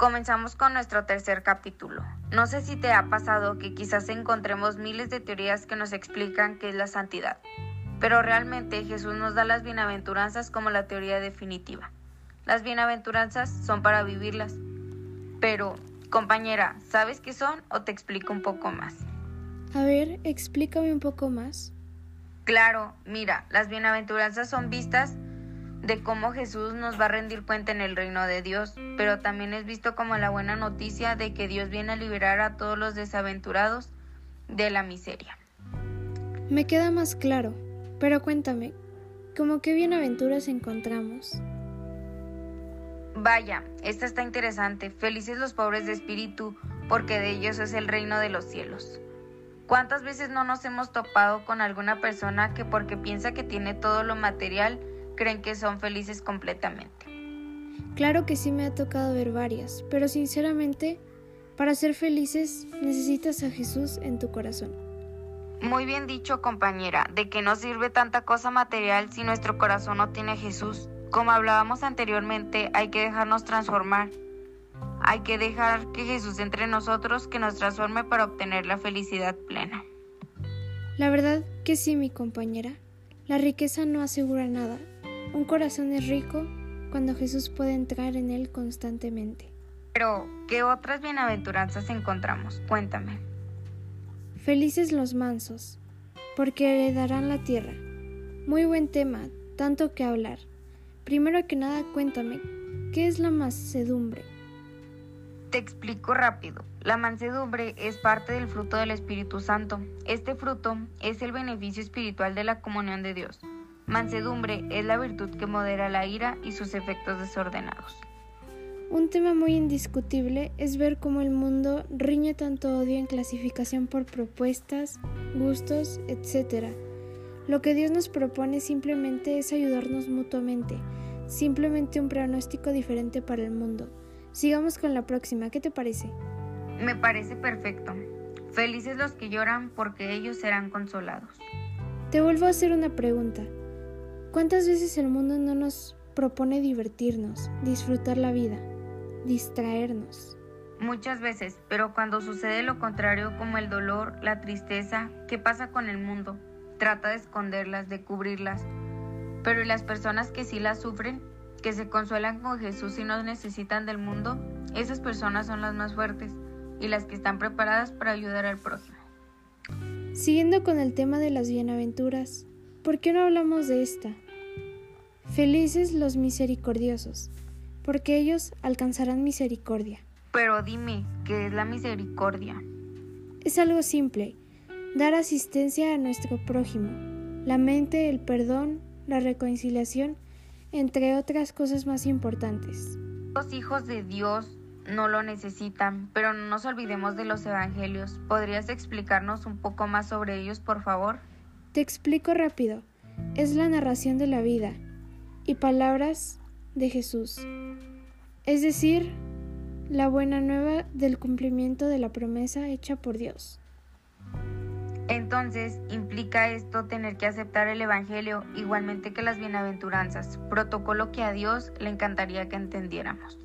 Comenzamos con nuestro tercer capítulo. No sé si te ha pasado que quizás encontremos miles de teorías que nos explican qué es la santidad, pero realmente Jesús nos da las bienaventuranzas como la teoría definitiva. Las bienaventuranzas son para vivirlas. Pero, compañera, ¿sabes qué son o te explico un poco más? A ver, explícame un poco más. Claro, mira, las bienaventuranzas son vistas de cómo Jesús nos va a rendir cuenta en el reino de Dios, pero también es visto como la buena noticia de que Dios viene a liberar a todos los desaventurados de la miseria. Me queda más claro, pero cuéntame, ¿cómo qué bienaventuras encontramos? Vaya, esta está interesante. Felices los pobres de espíritu, porque de ellos es el reino de los cielos. ¿Cuántas veces no nos hemos topado con alguna persona que porque piensa que tiene todo lo material, creen que son felices completamente. Claro que sí me ha tocado ver varias, pero sinceramente, para ser felices necesitas a Jesús en tu corazón. Muy bien dicho, compañera, de que no sirve tanta cosa material si nuestro corazón no tiene a Jesús. Como hablábamos anteriormente, hay que dejarnos transformar. Hay que dejar que Jesús entre nosotros, que nos transforme para obtener la felicidad plena. La verdad que sí, mi compañera. La riqueza no asegura nada, un corazón es rico cuando Jesús puede entrar en él constantemente. Pero, ¿qué otras bienaventuranzas encontramos? Cuéntame. Felices los mansos, porque heredarán la tierra. Muy buen tema, tanto que hablar. Primero que nada, cuéntame, ¿qué es la mansedumbre? Te explico rápido. La mansedumbre es parte del fruto del Espíritu Santo. Este fruto es el beneficio espiritual de la comunión de Dios. Mansedumbre es la virtud que modera la ira y sus efectos desordenados. Un tema muy indiscutible es ver cómo el mundo riñe tanto odio en clasificación por propuestas, gustos, etc. Lo que Dios nos propone simplemente es ayudarnos mutuamente, simplemente un pronóstico diferente para el mundo. Sigamos con la próxima, ¿qué te parece? Me parece perfecto. Felices los que lloran porque ellos serán consolados. Te vuelvo a hacer una pregunta. ¿Cuántas veces el mundo no nos propone divertirnos, disfrutar la vida, distraernos? Muchas veces, pero cuando sucede lo contrario como el dolor, la tristeza, ¿qué pasa con el mundo? Trata de esconderlas, de cubrirlas. Pero ¿y las personas que sí las sufren, que se consuelan con Jesús y no necesitan del mundo? Esas personas son las más fuertes y las que están preparadas para ayudar al prójimo. Siguiendo con el tema de las bienaventuras, ¿Por qué no hablamos de esta? Felices los misericordiosos, porque ellos alcanzarán misericordia. Pero dime, ¿qué es la misericordia? Es algo simple, dar asistencia a nuestro prójimo, la mente, el perdón, la reconciliación, entre otras cosas más importantes. Los hijos de Dios no lo necesitan, pero no nos olvidemos de los evangelios. ¿Podrías explicarnos un poco más sobre ellos, por favor? Te explico rápido. Es la narración de la vida y palabras de Jesús. Es decir, la buena nueva del cumplimiento de la promesa hecha por Dios. Entonces, implica esto tener que aceptar el Evangelio igualmente que las bienaventuranzas, protocolo que a Dios le encantaría que entendiéramos.